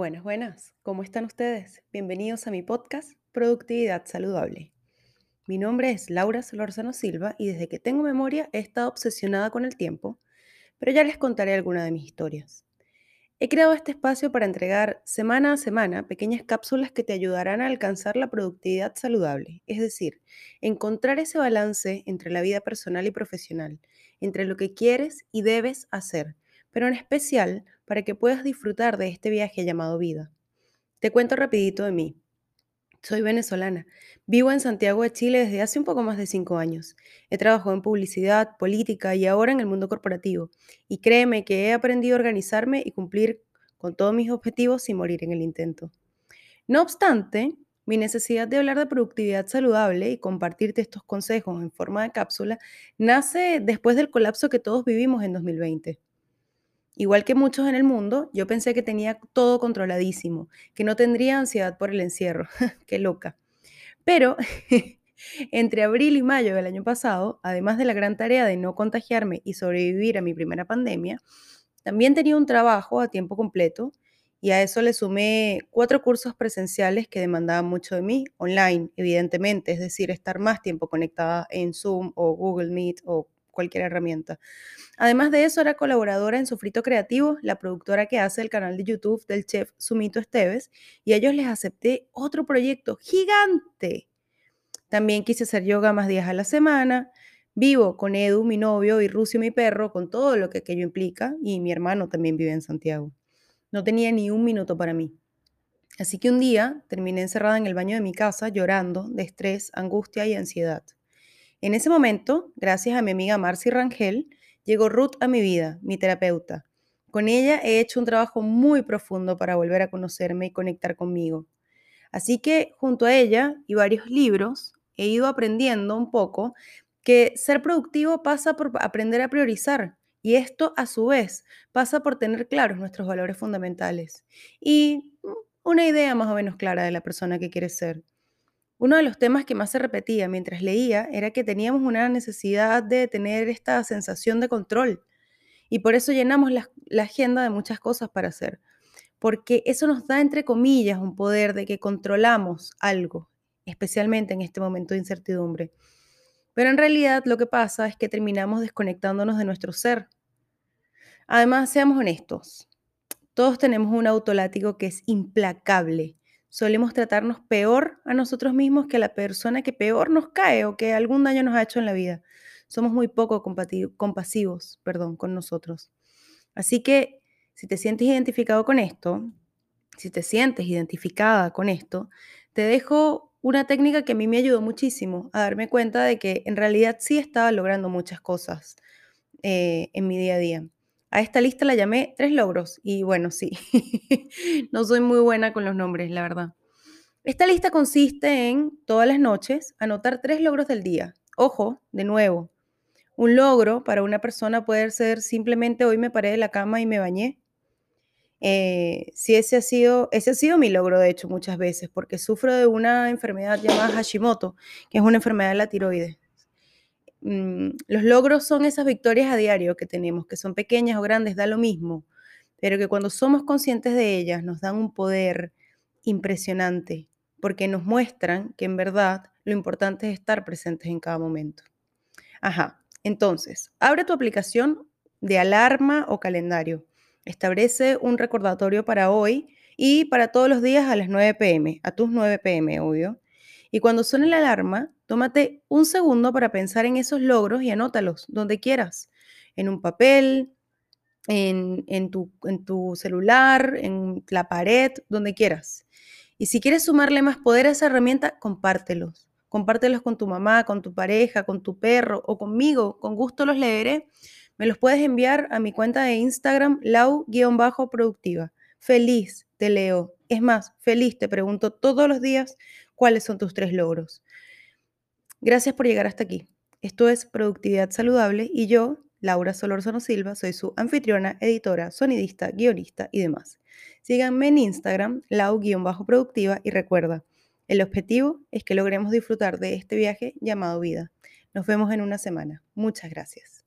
Buenas, buenas. ¿Cómo están ustedes? Bienvenidos a mi podcast Productividad Saludable. Mi nombre es Laura Solorzano Silva y desde que tengo memoria he estado obsesionada con el tiempo, pero ya les contaré alguna de mis historias. He creado este espacio para entregar semana a semana pequeñas cápsulas que te ayudarán a alcanzar la productividad saludable, es decir, encontrar ese balance entre la vida personal y profesional, entre lo que quieres y debes hacer, pero en especial para que puedas disfrutar de este viaje llamado vida. Te cuento rapidito de mí. Soy venezolana. Vivo en Santiago de Chile desde hace un poco más de cinco años. He trabajado en publicidad, política y ahora en el mundo corporativo. Y créeme que he aprendido a organizarme y cumplir con todos mis objetivos sin morir en el intento. No obstante, mi necesidad de hablar de productividad saludable y compartirte estos consejos en forma de cápsula nace después del colapso que todos vivimos en 2020. Igual que muchos en el mundo, yo pensé que tenía todo controladísimo, que no tendría ansiedad por el encierro. Qué loca. Pero entre abril y mayo del año pasado, además de la gran tarea de no contagiarme y sobrevivir a mi primera pandemia, también tenía un trabajo a tiempo completo y a eso le sumé cuatro cursos presenciales que demandaban mucho de mí, online, evidentemente, es decir, estar más tiempo conectada en Zoom o Google Meet o cualquier herramienta. Además de eso, era colaboradora en Sufrito Creativo, la productora que hace el canal de YouTube del chef Sumito Esteves, y a ellos les acepté otro proyecto gigante. También quise hacer yoga más días a la semana. Vivo con Edu, mi novio, y Rucio, mi perro, con todo lo que aquello implica, y mi hermano también vive en Santiago. No tenía ni un minuto para mí. Así que un día terminé encerrada en el baño de mi casa llorando de estrés, angustia y ansiedad. En ese momento, gracias a mi amiga Marcy Rangel, llegó Ruth a mi vida, mi terapeuta. Con ella he hecho un trabajo muy profundo para volver a conocerme y conectar conmigo. Así que junto a ella y varios libros, he ido aprendiendo un poco que ser productivo pasa por aprender a priorizar y esto a su vez pasa por tener claros nuestros valores fundamentales y una idea más o menos clara de la persona que quieres ser. Uno de los temas que más se repetía mientras leía era que teníamos una necesidad de tener esta sensación de control y por eso llenamos la, agenda de muchas cosas para hacer, porque eso nos da, entre comillas, un poder de que controlamos algo, especialmente en este momento de incertidumbre. Pero en realidad lo que pasa es que terminamos desconectándonos de nuestro ser. Además, seamos honestos, todos tenemos un autolático que es implacable solemos tratarnos peor a nosotros mismos que a la persona que peor nos cae o que algún daño nos ha hecho en la vida. Somos muy poco compasivos perdón, con nosotros. Así que si te sientes identificado con esto, si te sientes identificada con esto, te dejo una técnica que a mí me ayudó muchísimo a darme cuenta de que en realidad sí estaba logrando muchas cosas eh, en mi día a día. A esta lista la llamé tres logros y bueno, sí, no soy muy buena con los nombres, la verdad. Esta lista consiste en, todas las noches, anotar tres logros del día. Ojo, de nuevo, un logro para una persona puede ser simplemente hoy me paré de la cama y me bañé. Eh, si ese ha sido, ese ha sido mi logro, de hecho, muchas veces, porque sufro de una enfermedad llamada Hashimoto, que es una enfermedad de la tiroides. Mm, los logros son esas victorias a diario que tenemos, que son pequeñas o grandes, da lo mismo, pero que cuando somos conscientes de ellas nos dan un poder impresionante, porque nos muestran que en verdad lo importante es estar presentes en cada momento. Ajá, entonces, abre tu aplicación de alarma o calendario. Establece un recordatorio para hoy y para todos los días a las 9 pm, a tus 9 pm, obvio. Y cuando suene la alarma, tómate un segundo para pensar en esos logros y anótalos donde quieras, en un papel, en, tu, en tu celular, en la pared, donde quieras. Y si quieres sumarle más poder a esa herramienta, compártelos. Compártelos con tu mamá, con tu pareja, con tu perro o conmigo. Con gusto los leeré. Me los puedes enviar a mi cuenta de Instagram, lau-productiva. Feliz, te leo. Es más, feliz, te pregunto todos los días cuáles son tus tres logros. Gracias por llegar hasta aquí. Esto es Productividad Saludable y yo, Laura Solorzano Silva, soy su anfitriona, editora, sonidista, guionista y demás. Síganme en Instagram, lau-productiva y recuerda, el objetivo es que logremos disfrutar de este viaje llamado vida. Nos vemos en una semana. Muchas gracias.